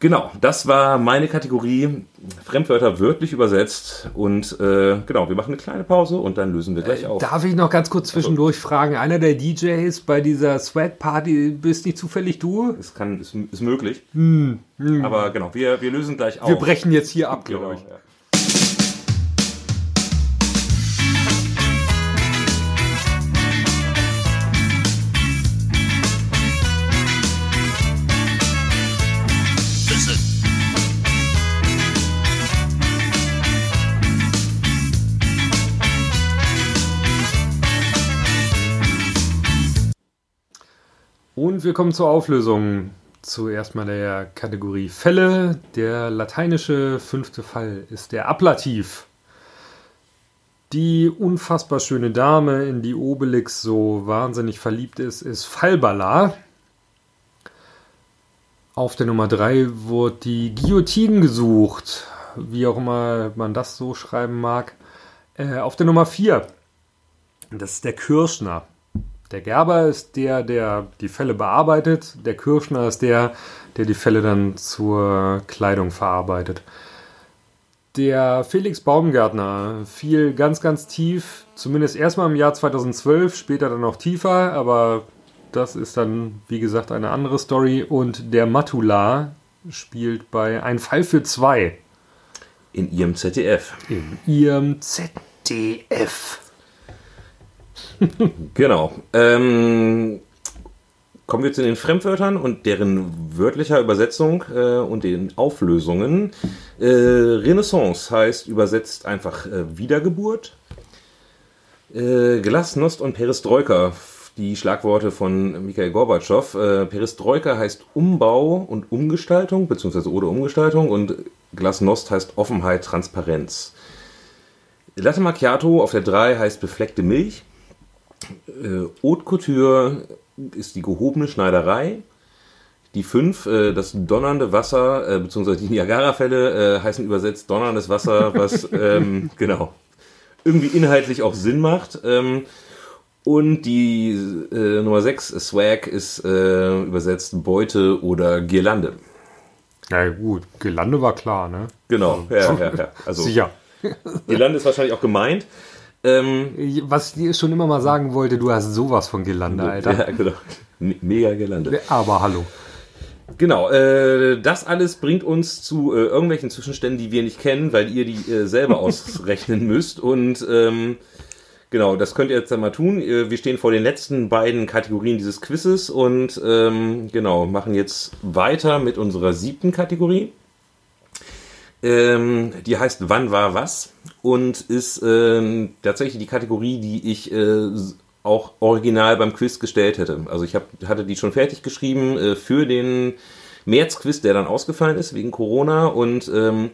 [SPEAKER 1] Genau, das war meine Kategorie Fremdwörter wörtlich übersetzt. Und äh, genau, wir machen eine kleine Pause und dann lösen wir gleich äh, auf.
[SPEAKER 2] Darf ich noch ganz kurz zwischendurch also, fragen? Einer der DJs bei dieser Sweat-Party bist nicht zufällig du?
[SPEAKER 1] Es kann, ist, ist möglich. Hm, hm. Aber genau, wir, wir lösen gleich auf.
[SPEAKER 2] Wir brechen jetzt hier ab, glaube genau, ich. Ja. Und wir kommen zur Auflösung. Zuerst mal der Kategorie Fälle. Der lateinische fünfte Fall ist der Ablativ. die unfassbar schöne Dame, in die Obelix so wahnsinnig verliebt ist, ist Falbala. Auf der Nummer 3 wurde die Guillotine gesucht, wie auch immer man das so schreiben mag. Äh, auf der Nummer 4, das ist der Kirschner. Der Gerber ist der, der die Fälle bearbeitet. Der Kirschner ist der, der die Fälle dann zur Kleidung verarbeitet. Der Felix Baumgärtner fiel ganz, ganz tief, zumindest erstmal im Jahr 2012, später dann noch tiefer, aber das ist dann, wie gesagt, eine andere Story. Und der Matula spielt bei Ein Fall für zwei.
[SPEAKER 1] In ihrem ZDF.
[SPEAKER 2] In ihrem ZDF.
[SPEAKER 1] genau. Ähm, kommen wir zu den Fremdwörtern und deren wörtlicher Übersetzung äh, und den Auflösungen. Äh, Renaissance heißt übersetzt einfach äh, Wiedergeburt. Äh, Glasnost und Perestroika die Schlagworte von Mikhail Gorbatschow. Äh, Perestroika heißt Umbau und Umgestaltung, beziehungsweise oder Umgestaltung und Glasnost heißt Offenheit, Transparenz. Latte Macchiato auf der 3 heißt befleckte Milch. Äh, Haute Couture ist die gehobene Schneiderei. Die 5, äh, das donnernde Wasser, äh, beziehungsweise die Niagara-Fälle äh, heißen übersetzt donnerndes Wasser, was ähm, genau irgendwie inhaltlich auch Sinn macht. Ähm, und die äh, Nummer 6, Swag, ist äh, übersetzt Beute oder Girlande.
[SPEAKER 2] Ja gut, Girlande war klar, ne?
[SPEAKER 1] Genau, ja, ja, ja.
[SPEAKER 2] Also, Sicher.
[SPEAKER 1] Girlande ist wahrscheinlich auch gemeint.
[SPEAKER 2] Ähm, Was ich schon immer mal sagen wollte, du hast sowas von Girlande, Alter.
[SPEAKER 1] Ja, genau. Mega Girlande.
[SPEAKER 2] Aber hallo.
[SPEAKER 1] Genau, äh, das alles bringt uns zu äh, irgendwelchen Zwischenständen, die wir nicht kennen, weil ihr die äh, selber ausrechnen müsst. Und ähm, Genau, das könnt ihr jetzt einmal tun. Äh, wir stehen vor den letzten beiden Kategorien dieses Quizzes und ähm, genau, machen jetzt weiter mit unserer siebten Kategorie. Ähm, die heißt Wann war was und ist ähm, tatsächlich die Kategorie, die ich äh, auch original beim Quiz gestellt hätte. Also ich hab, hatte die schon fertig geschrieben äh, für den März-Quiz, der dann ausgefallen ist wegen Corona und ähm,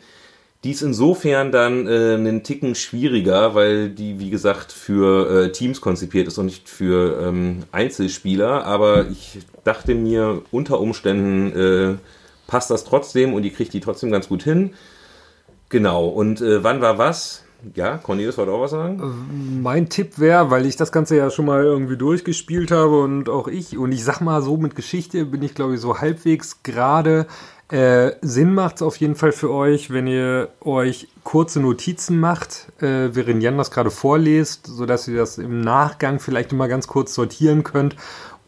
[SPEAKER 1] die ist insofern dann äh, einen Ticken schwieriger, weil die, wie gesagt, für äh, Teams konzipiert ist und nicht für ähm, Einzelspieler. Aber ich dachte mir, unter Umständen äh, passt das trotzdem und die kriegt die trotzdem ganz gut hin. Genau, und äh, wann war was? Ja, Cornelius wollte auch was sagen?
[SPEAKER 2] Mein Tipp wäre, weil ich das Ganze ja schon mal irgendwie durchgespielt habe und auch ich, und ich sag mal so, mit Geschichte bin ich, glaube ich, so halbwegs gerade äh, Sinn macht es auf jeden Fall für euch, wenn ihr euch kurze Notizen macht, äh, während Jan das gerade vorliest, sodass ihr das im Nachgang vielleicht immer ganz kurz sortieren könnt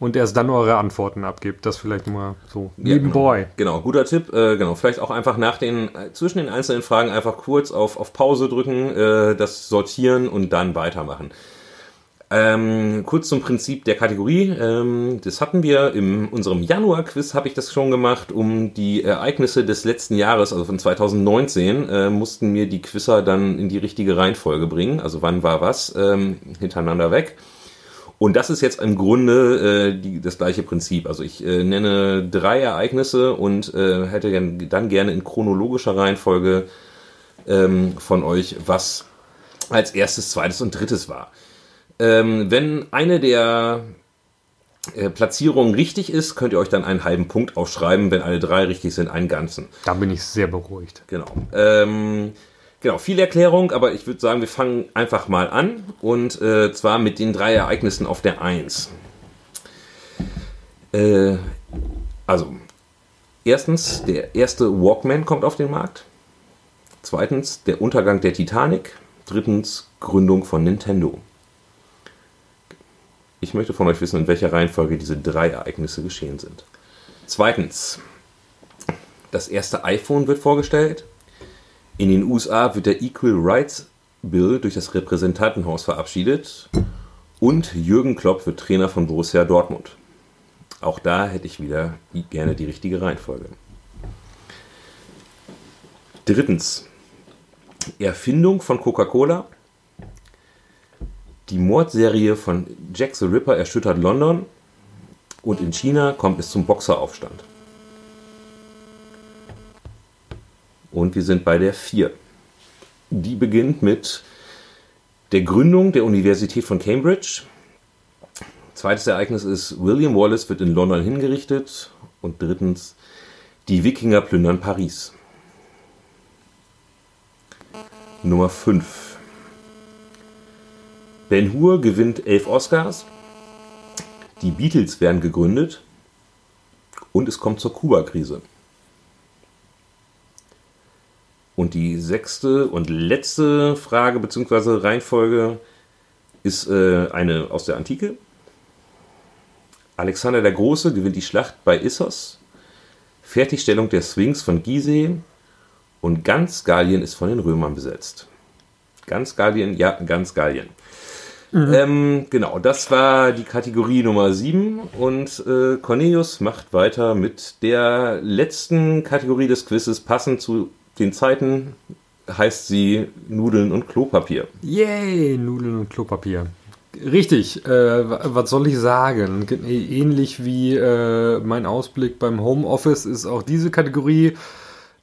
[SPEAKER 2] und erst dann eure Antworten abgibt. Das vielleicht immer so
[SPEAKER 1] ja, nebenbei. Genau. genau, guter Tipp. Äh, genau, vielleicht auch einfach nach den äh, zwischen den einzelnen Fragen einfach kurz auf, auf Pause drücken, äh, das sortieren und dann weitermachen. Ähm, kurz zum Prinzip der Kategorie. Ähm, das hatten wir in unserem Januar-Quiz, habe ich das schon gemacht, um die Ereignisse des letzten Jahres, also von 2019, äh, mussten mir die Quizzer dann in die richtige Reihenfolge bringen. Also wann war was ähm, hintereinander weg. Und das ist jetzt im Grunde äh, die, das gleiche Prinzip. Also ich äh, nenne drei Ereignisse und äh, hätte dann gerne in chronologischer Reihenfolge ähm, von euch, was als erstes, zweites und drittes war. Ähm, wenn eine der äh, Platzierungen richtig ist, könnt ihr euch dann einen halben Punkt aufschreiben. Wenn alle drei richtig sind, einen ganzen.
[SPEAKER 2] Da bin ich sehr beruhigt.
[SPEAKER 1] Genau. Ähm, genau, viel Erklärung, aber ich würde sagen, wir fangen einfach mal an. Und äh, zwar mit den drei Ereignissen auf der 1. Äh, also, erstens, der erste Walkman kommt auf den Markt. Zweitens, der Untergang der Titanic. Drittens, Gründung von Nintendo. Ich möchte von euch wissen, in welcher Reihenfolge diese drei Ereignisse geschehen sind. Zweitens, das erste iPhone wird vorgestellt. In den USA wird der Equal Rights Bill durch das Repräsentantenhaus verabschiedet. Und Jürgen Klopp wird Trainer von Borussia Dortmund. Auch da hätte ich wieder gerne die richtige Reihenfolge. Drittens, Erfindung von Coca-Cola die Mordserie von Jack the Ripper erschüttert London und in China kommt es zum Boxeraufstand. Und wir sind bei der 4. Die beginnt mit der Gründung der Universität von Cambridge. Zweites Ereignis ist, William Wallace wird in London hingerichtet. Und drittens, die Wikinger plündern Paris. Nummer 5. Ben Hur gewinnt elf Oscars. Die Beatles werden gegründet. Und es kommt zur Kuba-Krise. Und die sechste und letzte Frage bzw. Reihenfolge ist äh, eine aus der Antike. Alexander der Große gewinnt die Schlacht bei Issos. Fertigstellung der Sphinx von Gizeh. Und ganz Gallien ist von den Römern besetzt. Ganz Gallien, ja, ganz Gallien. Mhm. Ähm, genau, das war die Kategorie Nummer 7 und äh, Cornelius macht weiter mit der letzten Kategorie des Quizzes, passend zu den Zeiten heißt sie Nudeln und Klopapier.
[SPEAKER 2] Yay, Nudeln und Klopapier. Richtig, äh, was soll ich sagen? Ähnlich wie äh, mein Ausblick beim Homeoffice ist auch diese Kategorie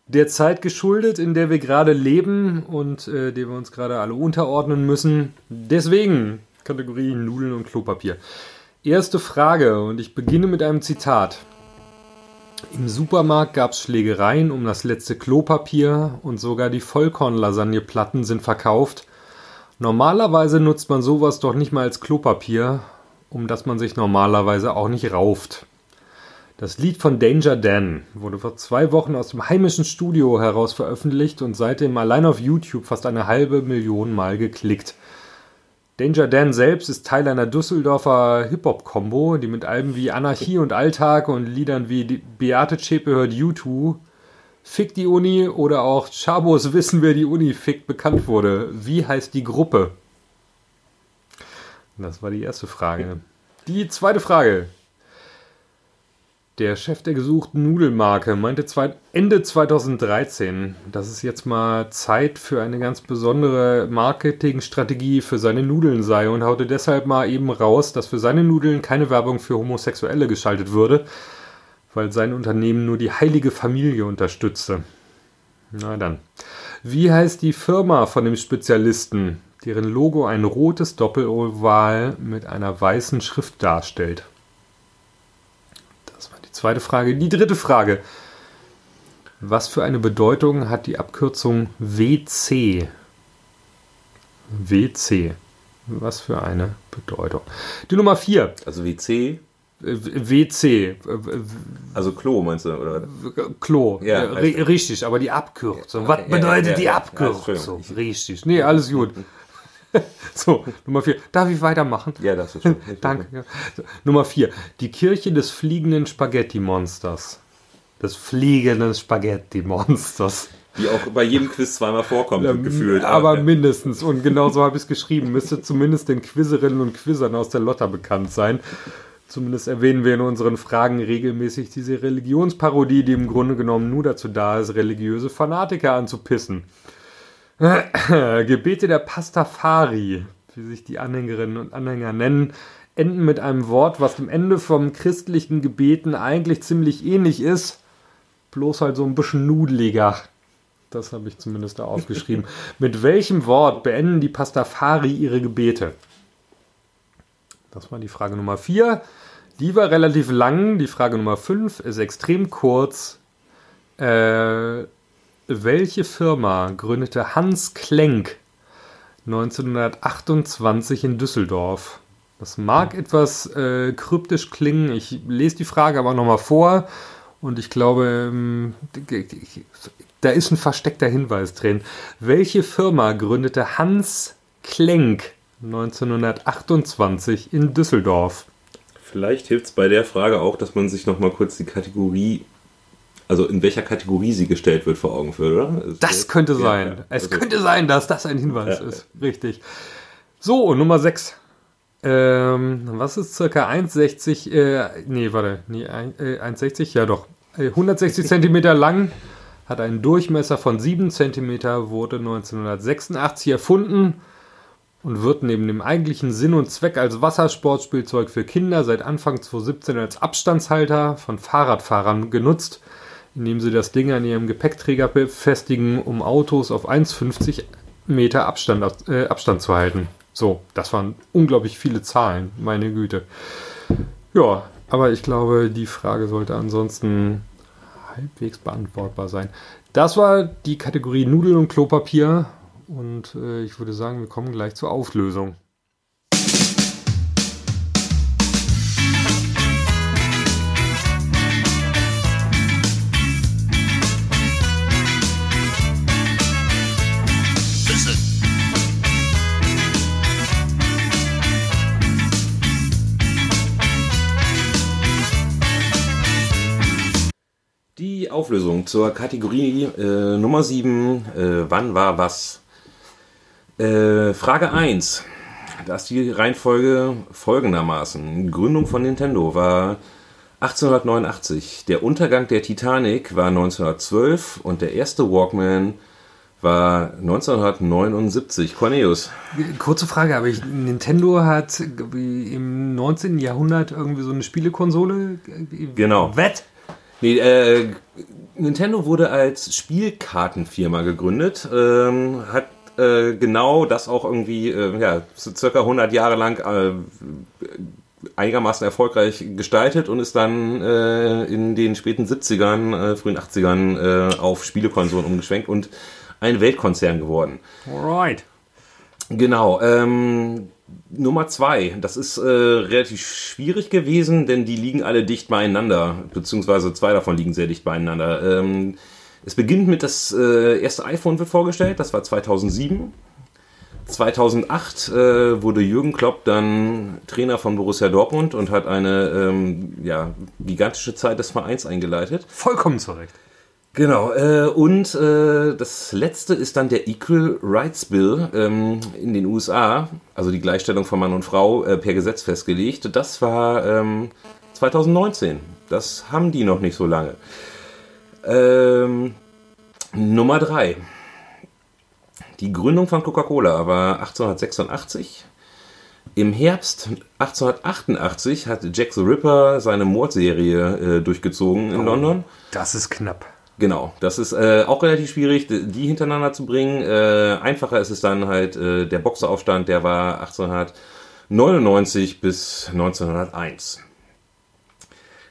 [SPEAKER 2] der Zeit geschuldet, in der wir gerade leben und äh, der wir uns gerade alle unterordnen müssen. Deswegen Kategorie Nudeln und Klopapier. Erste Frage und ich beginne mit einem Zitat. Im Supermarkt gab es Schlägereien um das letzte Klopapier und sogar die Vollkornlasagneplatten sind verkauft. Normalerweise nutzt man sowas doch nicht mal als Klopapier, um das man sich normalerweise auch nicht rauft. Das Lied von Danger Dan wurde vor zwei Wochen aus dem heimischen Studio heraus veröffentlicht und seitdem allein auf YouTube fast eine halbe Million Mal geklickt. Danger Dan selbst ist Teil einer Düsseldorfer Hip-Hop-Kombo, die mit Alben wie Anarchie und Alltag und Liedern wie Beate Zschäpe hört U2, Fick die Uni oder auch Chabos wissen, wer die Uni fickt, bekannt wurde. Wie heißt die Gruppe? Das war die erste Frage. Die zweite Frage. Der Chef der gesuchten Nudelmarke meinte Ende 2013, dass es jetzt mal Zeit für eine ganz besondere Marketingstrategie für seine Nudeln sei und haute deshalb mal eben raus, dass für seine Nudeln keine Werbung für Homosexuelle geschaltet würde, weil sein Unternehmen nur die heilige Familie unterstütze. Na dann. Wie heißt die Firma von dem Spezialisten, deren Logo ein rotes Doppeloval mit einer weißen Schrift darstellt? Zweite Frage. Die dritte Frage. Was für eine Bedeutung hat die Abkürzung WC? WC. Was für eine Bedeutung. Die Nummer 4.
[SPEAKER 1] Also WC?
[SPEAKER 2] WC.
[SPEAKER 1] Also Klo meinst du, oder?
[SPEAKER 2] Klo. Ja, richtig, aber die Abkürzung. Was bedeutet ja, ja, die Abkürzung? richtig. Nee, alles gut. So, Nummer vier. Darf ich weitermachen?
[SPEAKER 1] Ja, das ist schon.
[SPEAKER 2] Danke. Ja. So, Nummer vier. Die Kirche des fliegenden Spaghetti-Monsters. Des fliegenden Spaghetti-Monsters.
[SPEAKER 1] Die auch bei jedem Quiz zweimal vorkommt, ja, gefühlt.
[SPEAKER 2] Aber ja. mindestens. Und genau so habe ich es geschrieben. Müsste zumindest den Quizerinnen und Quizzern aus der Lotta bekannt sein. Zumindest erwähnen wir in unseren Fragen regelmäßig diese Religionsparodie, die im Grunde genommen nur dazu da ist, religiöse Fanatiker anzupissen. Gebete der Pastafari, wie sich die Anhängerinnen und Anhänger nennen, enden mit einem Wort, was dem Ende vom christlichen Gebeten eigentlich ziemlich ähnlich ist, bloß halt so ein bisschen nudeliger. Das habe ich zumindest da aufgeschrieben. mit welchem Wort beenden die Pastafari ihre Gebete? Das war die Frage Nummer 4. Die war relativ lang. Die Frage Nummer 5 ist extrem kurz. Äh, welche Firma gründete Hans Klenk 1928 in Düsseldorf? Das mag etwas äh, kryptisch klingen. Ich lese die Frage aber nochmal vor. Und ich glaube, ähm, da ist ein versteckter Hinweis drin. Welche Firma gründete Hans Klenk 1928 in Düsseldorf?
[SPEAKER 1] Vielleicht hilft es bei der Frage auch, dass man sich nochmal kurz die Kategorie also in welcher Kategorie sie gestellt wird, vor Augen führt, oder?
[SPEAKER 2] Ist das könnte ja, sein. Ja, es also könnte sein, dass das ein Hinweis ja, ist. Richtig. So, Nummer 6. Ähm, was ist circa 1,60, äh, nee, warte, nee, äh, 1,60, ja doch, 160 äh, Zentimeter lang, hat einen Durchmesser von 7 Zentimeter, wurde 1986 erfunden und wird neben dem eigentlichen Sinn und Zweck als Wassersportspielzeug für Kinder seit Anfang 2017 als Abstandshalter von Fahrradfahrern genutzt indem sie das Ding an ihrem Gepäckträger befestigen, um Autos auf 1,50 Meter Abstand, äh, Abstand zu halten. So, das waren unglaublich viele Zahlen, meine Güte. Ja, aber ich glaube, die Frage sollte ansonsten halbwegs beantwortbar sein. Das war die Kategorie Nudeln und Klopapier und äh, ich würde sagen, wir kommen gleich zur Auflösung.
[SPEAKER 1] Auflösung zur Kategorie äh, Nummer 7. Äh, wann war was? Äh, Frage 1. Da ist die Reihenfolge folgendermaßen. Gründung von Nintendo war 1889. Der Untergang der Titanic war 1912 und der erste Walkman war 1979. Cornelius.
[SPEAKER 2] Kurze Frage, aber ich, Nintendo hat im 19. Jahrhundert irgendwie so eine Spielekonsole?
[SPEAKER 1] Genau.
[SPEAKER 2] Wett?
[SPEAKER 1] Nee, äh, Nintendo wurde als Spielkartenfirma gegründet, ähm, hat äh, genau das auch irgendwie, äh, ja, circa 100 Jahre lang äh, einigermaßen erfolgreich gestaltet und ist dann äh, in den späten 70ern, äh, frühen 80ern äh, auf Spielekonsolen umgeschwenkt und ein Weltkonzern geworden.
[SPEAKER 2] Alright.
[SPEAKER 1] Genau. Ähm, Nummer zwei, das ist äh, relativ schwierig gewesen, denn die liegen alle dicht beieinander, beziehungsweise zwei davon liegen sehr dicht beieinander. Ähm, es beginnt mit das äh, erste iPhone wird vorgestellt, das war 2007. 2008 äh, wurde Jürgen Klopp dann Trainer von Borussia Dortmund und hat eine ähm, ja, gigantische Zeit des Vereins eingeleitet.
[SPEAKER 2] Vollkommen zu Recht.
[SPEAKER 1] Genau, äh, und äh, das letzte ist dann der Equal Rights Bill ähm, in den USA, also die Gleichstellung von Mann und Frau äh, per Gesetz festgelegt. Das war ähm, 2019. Das haben die noch nicht so lange. Ähm, Nummer drei. Die Gründung von Coca-Cola war 1886. Im Herbst 1888 hat Jack the Ripper seine Mordserie äh, durchgezogen in
[SPEAKER 2] Oh.
[SPEAKER 1] London.
[SPEAKER 2] Das ist knapp.
[SPEAKER 1] Genau, das ist äh, auch relativ schwierig, die hintereinander zu bringen. Äh, einfacher ist es dann halt äh, der Boxeraufstand, der war 1899 bis 1901.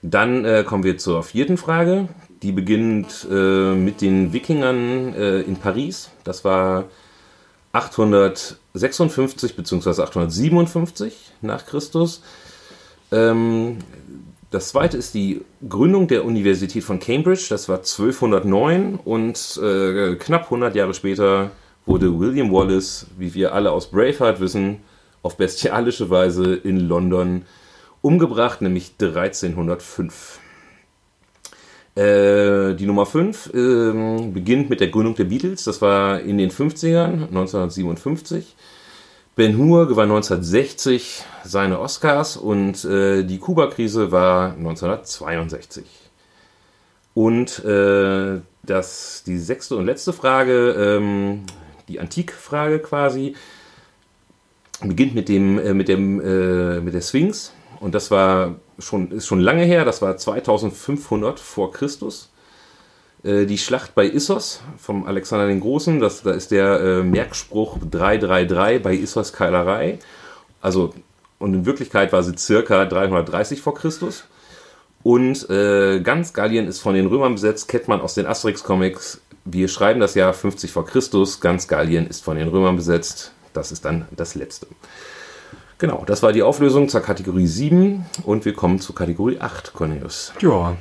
[SPEAKER 1] Dann äh, kommen wir zur vierten Frage. Die beginnt äh, mit den Wikingern äh, in Paris. Das war 856 bzw. 857 nach Christus. Ähm, das zweite ist die Gründung der Universität von Cambridge. Das war 1209 und äh, knapp 100 Jahre später wurde William Wallace, wie wir alle aus Braveheart wissen, auf bestialische Weise in London umgebracht, nämlich 1305. Äh, die Nummer 5 ähm, beginnt mit der Gründung der Beatles. Das war in den 50ern, 1957. Ben Hur gewann 1960 seine Oscars und äh, die Kuba-Krise war 1962. Und äh, das, die sechste und letzte Frage, ähm, die Antikfrage quasi, beginnt mit dem, äh, mit dem, äh, mit der Sphinx. Und das war schon, ist schon lange her, das war 2500 vor Christus. Äh, die Schlacht bei Issos vom Alexander den Großen, das, da ist der äh, Merkspruch 333 bei Issos Keilerei. Also, und in Wirklichkeit war sie circa 330 vor Christus. Und äh, ganz Gallien ist von den Römern besetzt, kennt man aus den Asterix-Comics. Wir schreiben das Jahr 50 vor Christus, ganz Gallien ist von den Römern besetzt. Das ist dann das letzte. Genau, das war die Auflösung zur Kategorie 7 und wir kommen zur Kategorie 8, Cornelius.
[SPEAKER 2] Ja,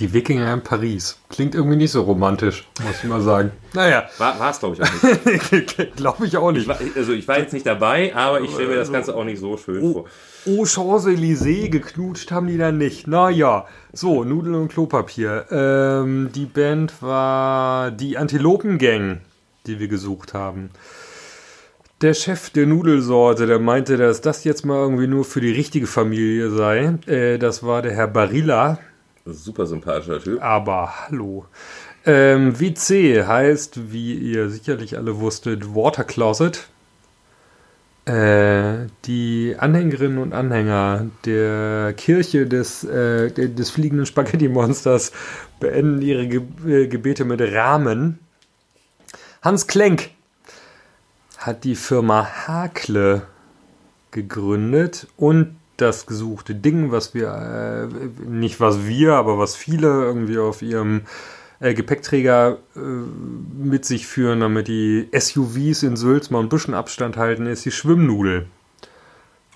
[SPEAKER 2] die Wikinger in Paris. Klingt irgendwie nicht so romantisch, muss ich mal sagen. Naja,
[SPEAKER 1] War es, glaube ich, auch nicht.
[SPEAKER 2] glaube ich auch
[SPEAKER 1] Ich
[SPEAKER 2] nicht.
[SPEAKER 1] war, also ich war jetzt nicht dabei, aber ich stelle mir das Ganze auch nicht so schön vor.
[SPEAKER 2] Oh, Champs-Élysées, geknutscht haben die da nicht. Naja, so, Nudeln und Klopapier. Ähm, die Band war die Antilopen-Gang, die wir gesucht haben. Der Chef der Nudelsorte, der meinte, dass das jetzt mal irgendwie nur für die richtige Familie sei. Äh, das war der Herr Barilla.
[SPEAKER 1] Super sympathischer Typ.
[SPEAKER 2] Aber hallo. Ähm, WC heißt, wie ihr sicherlich alle wusstet, Water Closet. Äh, die Anhängerinnen und Anhänger der Kirche des, äh, de- des fliegenden Spaghetti-Monsters beenden ihre Ge äh, Gebete mit Rahmen. Hans Klenk hat die Firma Hakle gegründet und das gesuchte Ding, was wir, äh, nicht was wir, aber was viele irgendwie auf ihrem äh, Gepäckträger äh, mit sich führen, damit die SUVs in Sülz mal ein bisschen Abstand halten, ist die Schwimmnudel.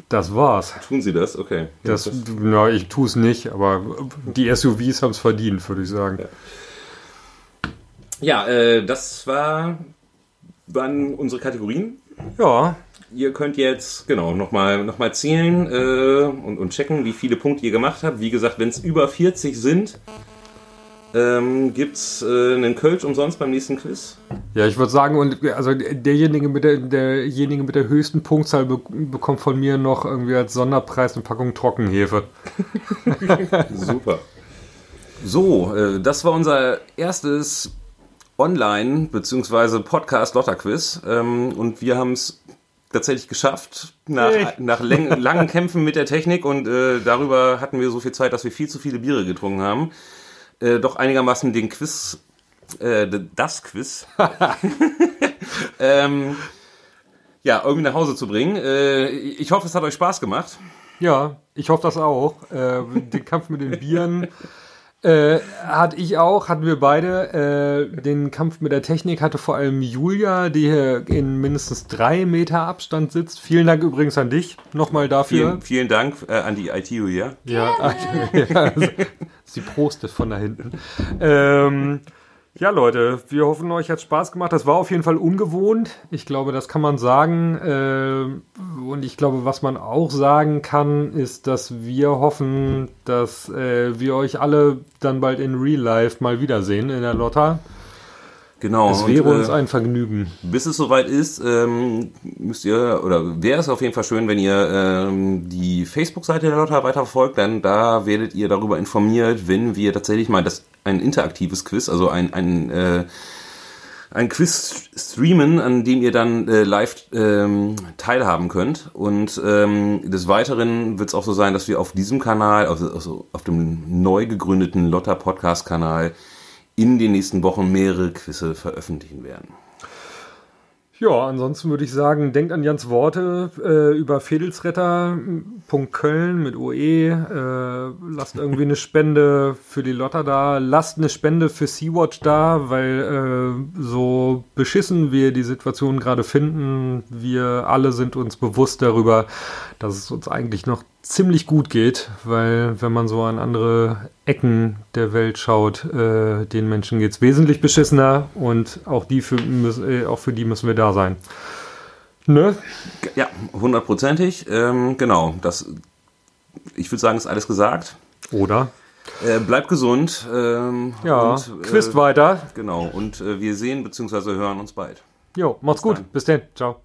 [SPEAKER 2] Das war's.
[SPEAKER 1] Tun Sie das? Okay.
[SPEAKER 2] Das, na, ich tue es nicht, aber die SUVs haben es verdient, würde ich sagen.
[SPEAKER 1] Ja, äh, das war, waren unsere Kategorien.
[SPEAKER 2] Ja,
[SPEAKER 1] Ihr könnt jetzt genau nochmal noch mal zählen äh, und, und checken, wie viele Punkte ihr gemacht habt. Wie gesagt, wenn es über 40 sind, ähm, gibt es äh, einen Kölsch umsonst beim nächsten Quiz.
[SPEAKER 2] Ja, ich würde sagen, und also derjenige mit der, derjenige mit der höchsten Punktzahl be bekommt von mir noch irgendwie als Sonderpreis eine Packung Trockenhefe.
[SPEAKER 1] Super. So, äh, das war unser erstes Online- bzw. Podcast-Lotter-Quiz. Ähm, und wir haben es tatsächlich geschafft, nach,
[SPEAKER 2] Hey.
[SPEAKER 1] nach langen Kämpfen mit der Technik und äh, darüber hatten wir so viel Zeit, dass wir viel zu viele Biere getrunken haben, äh, doch einigermaßen den Quiz, äh, das Quiz, ähm, ja, irgendwie nach Hause zu bringen. Äh, ich hoffe, es hat euch Spaß gemacht.
[SPEAKER 2] Ja, ich hoffe das auch. Äh, den Kampf mit den Bieren äh, hatte ich auch, hatten wir beide. Äh, den Kampf mit der Technik hatte vor allem Julia, die hier in mindestens drei Meter Abstand sitzt. Vielen Dank übrigens an dich nochmal dafür.
[SPEAKER 1] Vielen, vielen Dank äh, an die ITU hier.
[SPEAKER 2] Ja, ja also, sie prostet von da hinten. Ähm, ja, Leute, wir hoffen, euch hat Spaß gemacht. Das war auf jeden Fall ungewohnt. Ich glaube, das kann man sagen. Ähm, und ich glaube, was man auch sagen kann, ist, dass wir hoffen, dass äh, wir euch alle dann bald in Real Life mal wiedersehen in der Lotta.
[SPEAKER 1] Genau.
[SPEAKER 2] Es
[SPEAKER 1] und,
[SPEAKER 2] wäre
[SPEAKER 1] äh,
[SPEAKER 2] uns ein Vergnügen.
[SPEAKER 1] Bis es soweit ist, ähm, müsst ihr, oder wäre es auf jeden Fall schön, wenn ihr ähm, die Facebook-Seite der Lotta weiter verfolgt, denn da werdet ihr darüber informiert, wenn wir tatsächlich mal das ein interaktives Quiz, also ein, ein, äh, ein Quiz streamen, an dem ihr dann äh, live ähm, teilhaben könnt. Und ähm, des Weiteren wird es auch so sein, dass wir auf diesem Kanal, also, also auf dem neu gegründeten Lotta Podcast-Kanal, in den nächsten Wochen mehrere Quizze veröffentlichen werden.
[SPEAKER 2] Ja, ansonsten würde ich sagen, denkt an Jans Worte äh, über Fedelsretter.köln mit OE. Äh, lasst irgendwie eine Spende für die Lotta da. Lasst eine Spende für Sea-Watch da, weil äh, so beschissen wir die Situation gerade finden, wir alle sind uns bewusst darüber, dass es uns eigentlich noch ziemlich gut geht, weil wenn man so an andere Ecken der Welt schaut, äh, den Menschen geht's wesentlich beschissener und auch, die für, äh, auch für die müssen wir da sein. Ne?
[SPEAKER 1] Ja, hundertprozentig. Ähm, genau, das, ich würde sagen, ist alles gesagt.
[SPEAKER 2] Oder?
[SPEAKER 1] Äh, bleibt gesund. Ähm,
[SPEAKER 2] Ja,
[SPEAKER 1] und,
[SPEAKER 2] quist
[SPEAKER 1] äh,
[SPEAKER 2] weiter.
[SPEAKER 1] Genau, und äh, wir sehen bzw. hören uns bald.
[SPEAKER 2] Jo, macht's gut.
[SPEAKER 1] dann.
[SPEAKER 2] Bis dann. Ciao.